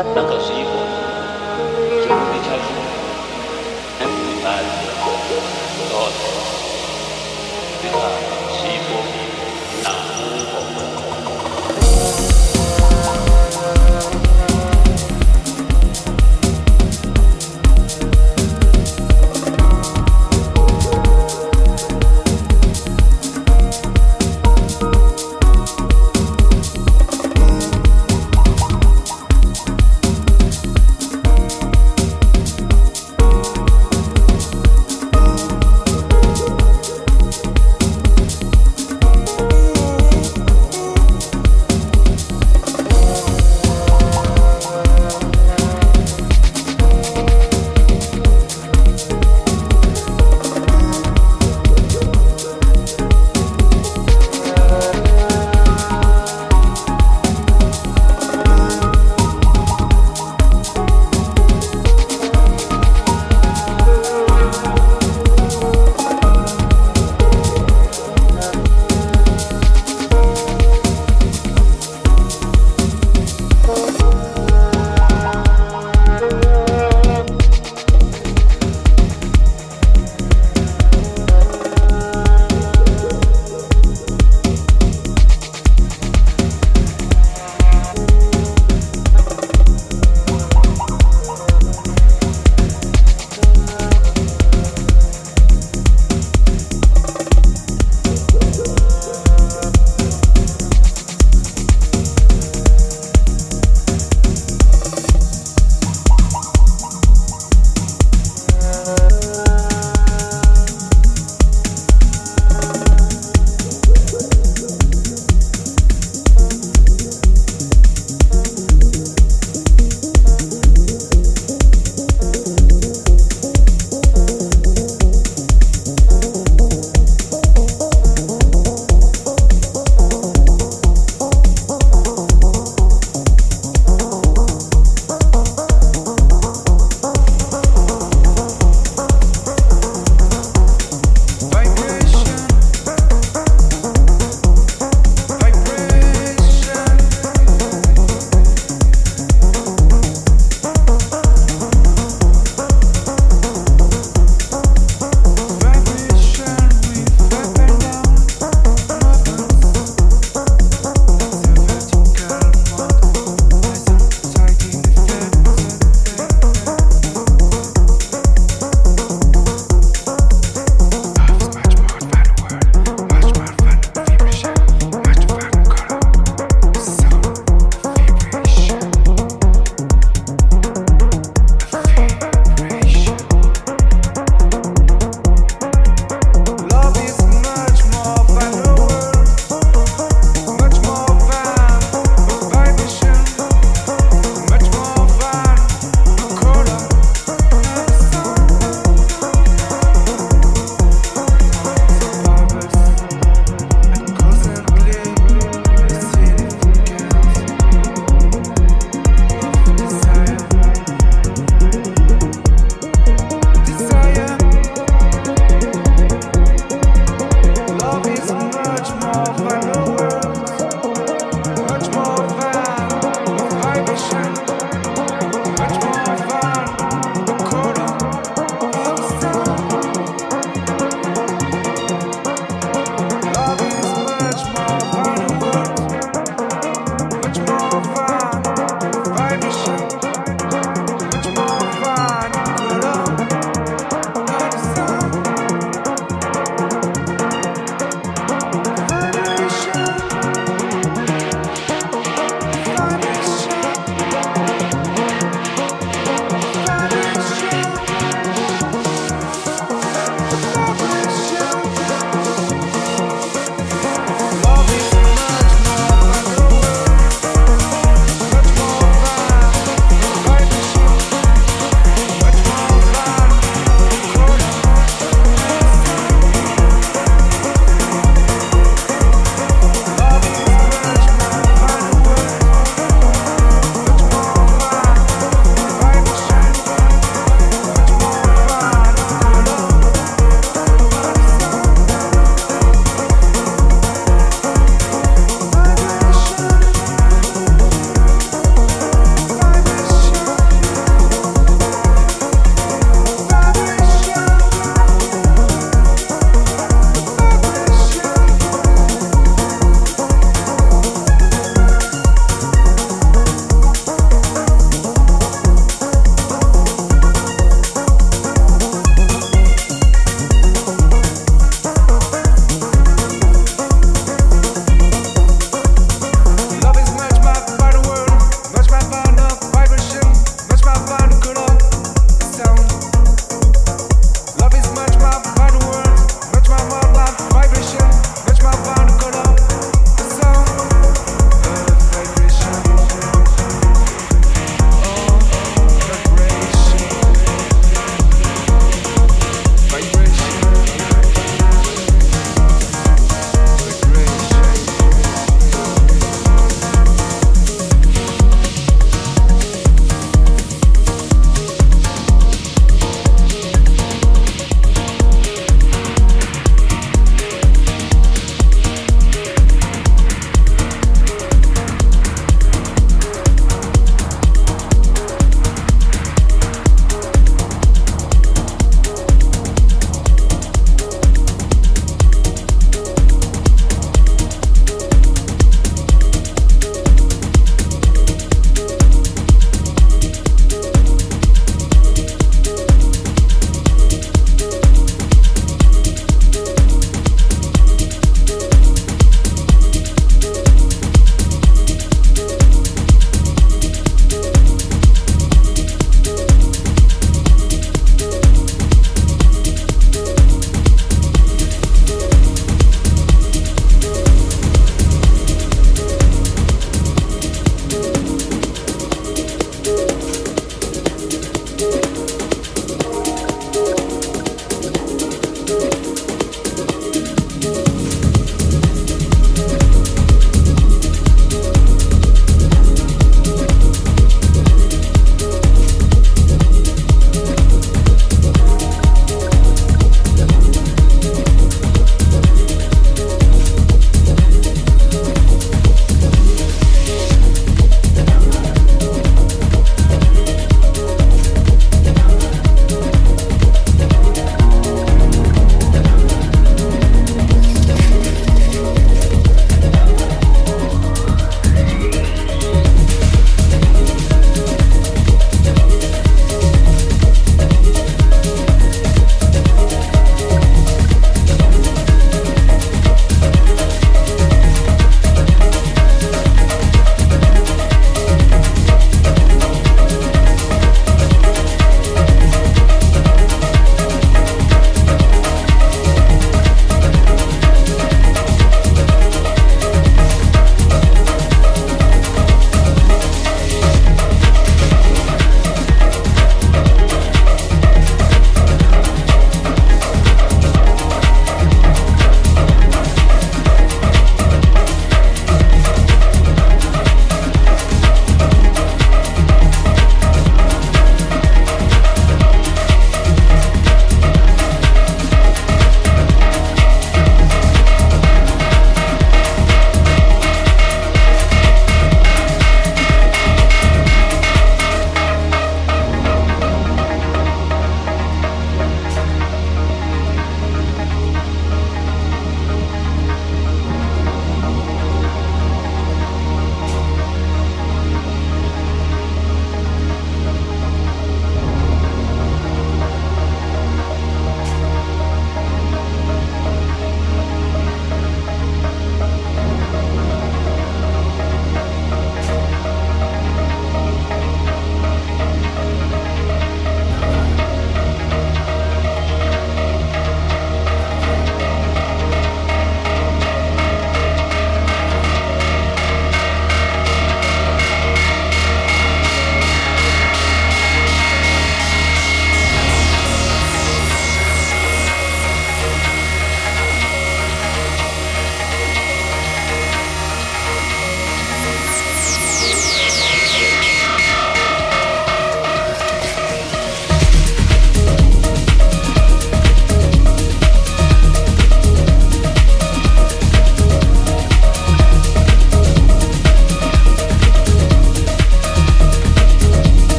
看不过，那个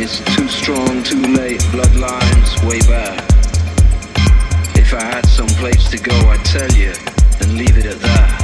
It's too strong, too late, bloodlines way back. If I had some place to go, I'd tell you and leave it at that.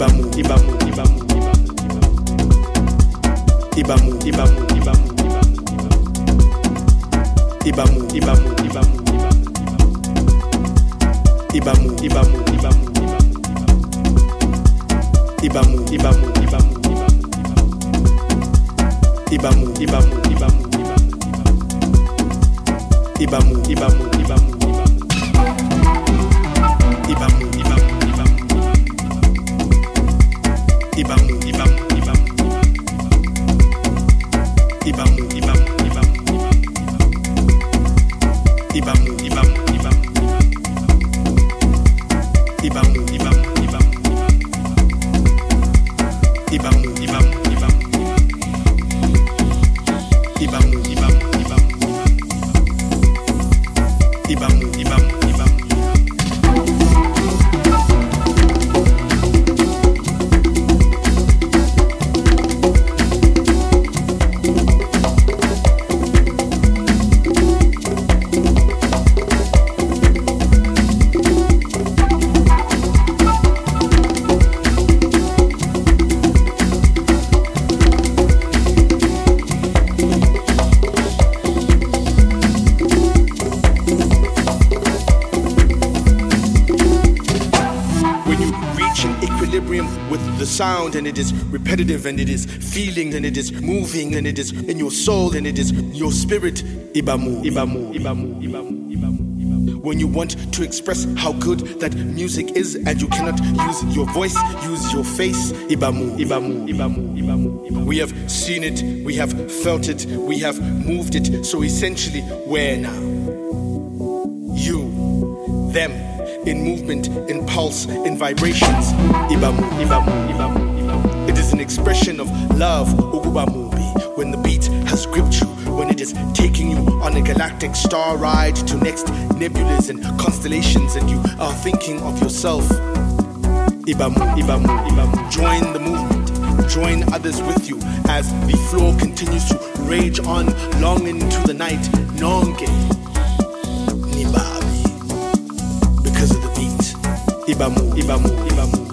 Ibamu, Ibamu, Ibamu. Ibamu, Ibamu, Ibamu. Ibamu, Ibamu, Ibamu. Ibamu, Ibamu, Ibamu. Ibamu, Ibamu, Ibamu. Ibamu, Ibamu, Ibamu. Ibamu, Ibamu, Ibamu. Ibamu, Ibamu, Ibamu. Libango. And it is repetitive and it is feeling and it is moving and it is in your soul and it is your spirit ibamu ibamu ibamu ibamu when you want to express how good that music is and you cannot use your voice use your face ibamu ibamu ibamu ibamu ibamu. we have seen it we have felt it we have moved it so essentially where now you them in movement, in pulse, in vibrations. Ibamu, ibamu, ibamu, ibamu. It is an expression of love, ugubamubi, when the beat has gripped you, when it is taking you on a galactic star ride to next nebulas and constellations, and you are thinking of yourself. Ibamu, ibamu, ibamu. Join the movement, join others with you as the floor continues to rage on long into the night. Nonge, nibabi because of the beat. Ibamu, Ibamu, Ibamu.